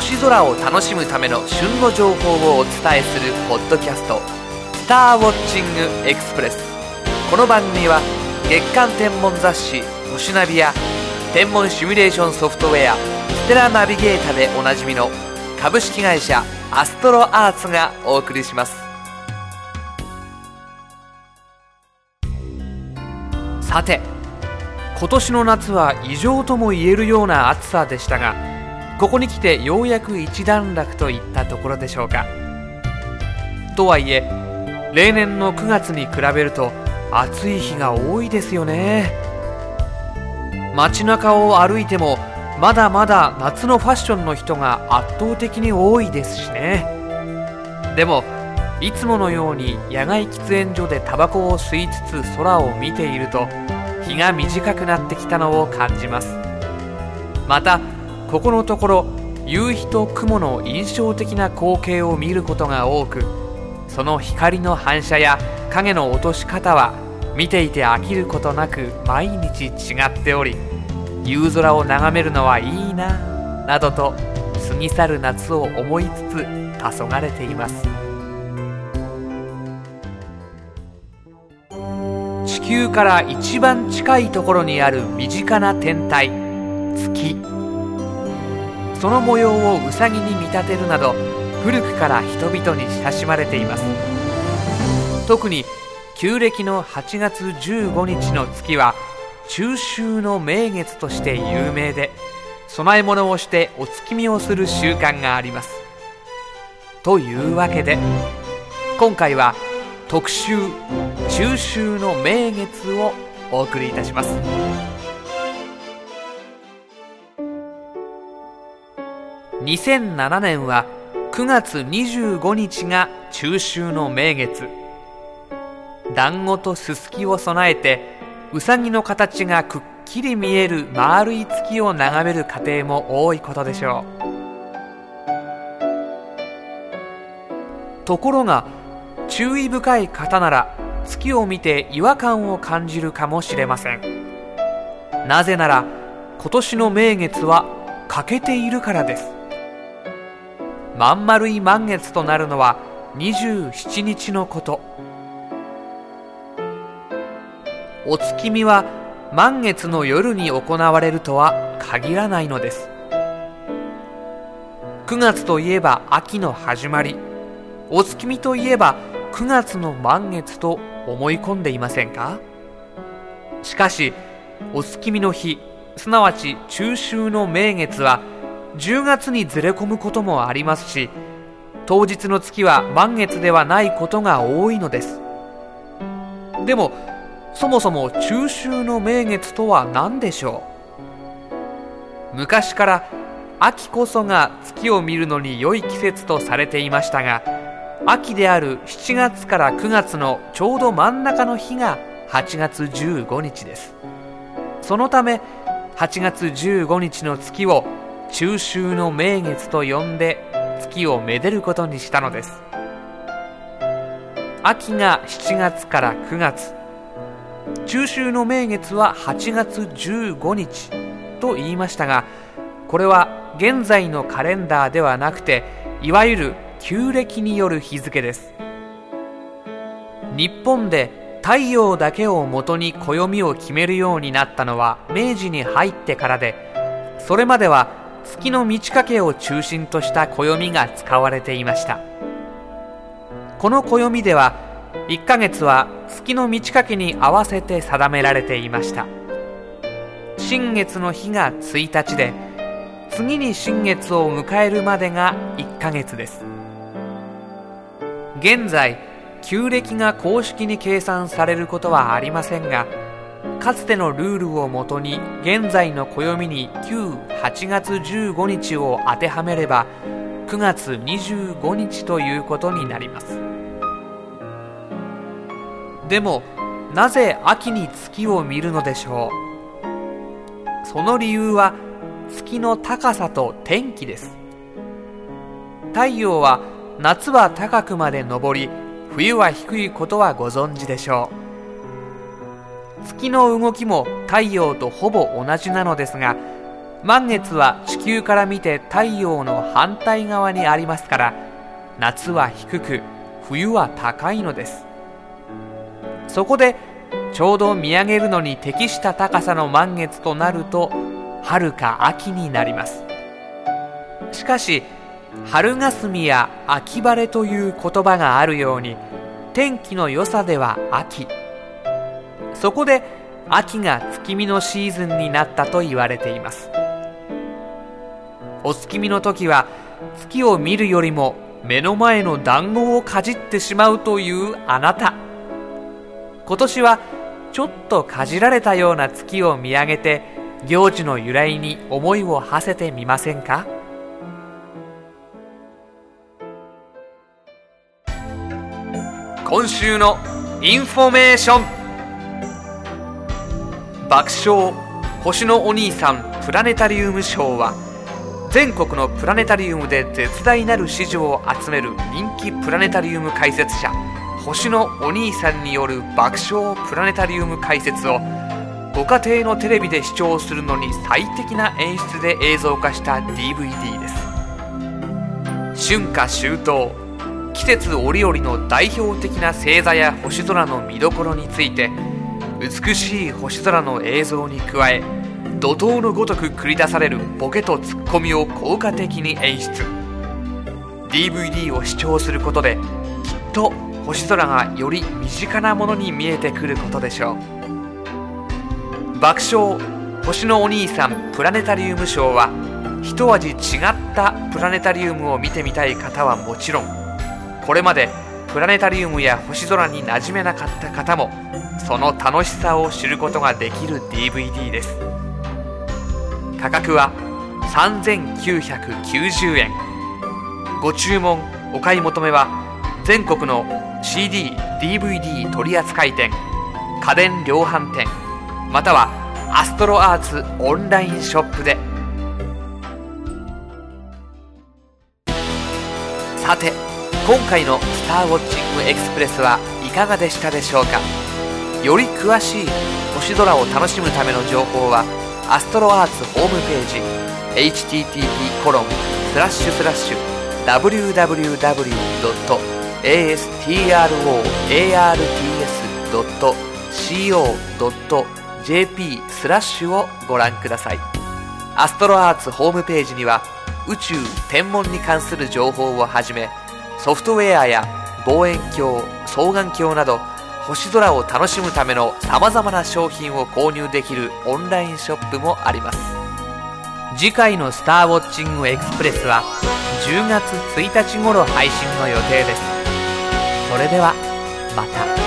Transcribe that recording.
星空を楽しむための旬の情報をお伝えするポッドキャスト「スターウォッチングエクスプレス」この番組は月間天文雑誌「星ナビ」や天文シミュレーションソフトウェア「ステラナビゲータ」でおなじみの株式会社アストロアーツがお送りします。さて今年の夏は異常とも言えるような暑さでしたがここに来てようやく一段落といったところでしょうか。とはいえ例年の9月に比べると暑い日が多いですよね。街中を歩いてもまだまだ夏のファッションの人が圧倒的に多いですしね。でもいつものように野外喫煙所でタバコを吸いつつ空を見ていると日が短くなってきたのを感じます。またここのところ夕日と雲の印象的な光景を見ることが多くその光の反射や影の落とし方は見ていて飽きることなく毎日違っており夕空を眺めるのはいいななどと過ぎ去る夏を思いつつ黄昏れています。地球から一番近いところにある身近な天体月。その模様をウサギに見立てるなど古くから人々に親しまれています。特に旧暦の8月15日の月は中秋の名月として有名で供え物をしてお月見をする習慣があります。というわけで今回は特集中秋の名月をお送りいたします。2007年は9月25日が中秋の名月団子とすすきを備えてうさぎの形がくっきり見える丸い月を眺める家庭も多いことでしょう。ところが注意深い方なら月を見て違和感を感じるかもしれません。なぜなら今年の名月は欠けているからです。まん丸い満月となるのは27日のこと。お月見は満月の夜に行われるとは限らないのです。9月といえば秋の始まり。お月見といえば9月の満月と思い込んでいませんか？しかしお月見の日すなわち中秋の名月は10月にずれ込むこともありますし当日の月は満月ではないことが多いのです。でもそもそも中秋の名月とは何でしょう？昔から秋こそが月を見るのに良い季節とされていましたが秋である7月から9月のちょうど真ん中の日が8月15日です。そのため8月15日の月を中秋の名月と呼んで月をめでることにしたのです。秋が7月から9月。中秋の名月は8月15日と言いましたがこれは現在のカレンダーではなくていわゆる旧暦による日付です。日本で太陽だけをもとに暦を決めるようになったのは明治に入ってからでそれまでは月の満ち欠けを中心とした暦が使われていました。この暦では1ヶ月は月の満ち欠けに合わせて定められていました。新月の日が1日で次に新月を迎えるまでが1ヶ月です。現在旧暦が公式に計算されることはありませんがかつてのルールをもとに現在の暦に旧8月15日を当てはめれば9月25日ということになります。でもなぜ秋に月を見るのでしょう？その理由は月の高さと天気です。太陽は夏は高くまで昇り冬は低いことはご存知でしょう。月の動きも太陽とほぼ同じなのですが満月は地球から見て太陽の反対側にありますから夏は低く冬は高いのです。そこでちょうど見上げるのに適した高さの満月となると春か秋になります。しかし春霞や秋晴れという言葉があるように天気の良さでは秋。そこで秋が月見のシーズンになったと言われています。お月見の時は月を見るよりも目の前の団子をかじってしまうというあなた。今年はちょっとかじられたような月を見上げて行事の由来に思いを馳せてみませんか？今週のインフォメーション。爆笑星のお兄さんプラネタリウムショーは全国のプラネタリウムで絶大なる支持を集める人気プラネタリウム解説者星のお兄さんによる爆笑プラネタリウム解説をご家庭のテレビで視聴するのに最適な演出で映像化した DVD です。春夏秋冬季節折々の代表的な星座や星空の見どころについて美しい星空の映像に加え怒涛のごとく繰り出されるボケとツッコミを効果的に演出。DVD を視聴することできっと星空がより身近なものに見えてくることでしょう。爆笑星のお兄さんプラネタリウムショーは一味違ったプラネタリウムを見てみたい方はもちろんこれまでプラネタリウムや星空に馴染めなかった方もその楽しさを知ることができる DVD です。価格は3990円ご注文お買い求めは全国の CD、DVD 取扱店家電量販店またはアストロアーツオンラインショップで。さて今回の「スターウォッチングエクスプレス」はいかがでしたでしょうか？より詳しい星空を楽しむための情報はアストロアーツホームページ http コロンスラッシュスラッシュ www.astroarts.co.jp スラッシュをご覧ください。アストロアーツホームページには宇宙天文に関する情報をはじめソフトウェアや望遠鏡双眼鏡など星空を楽しむためのさまざまな商品を購入できるオンラインショップもあります次回の「スターウォッチングエクスプレス」は10月1日頃配信の予定ですそれではまた。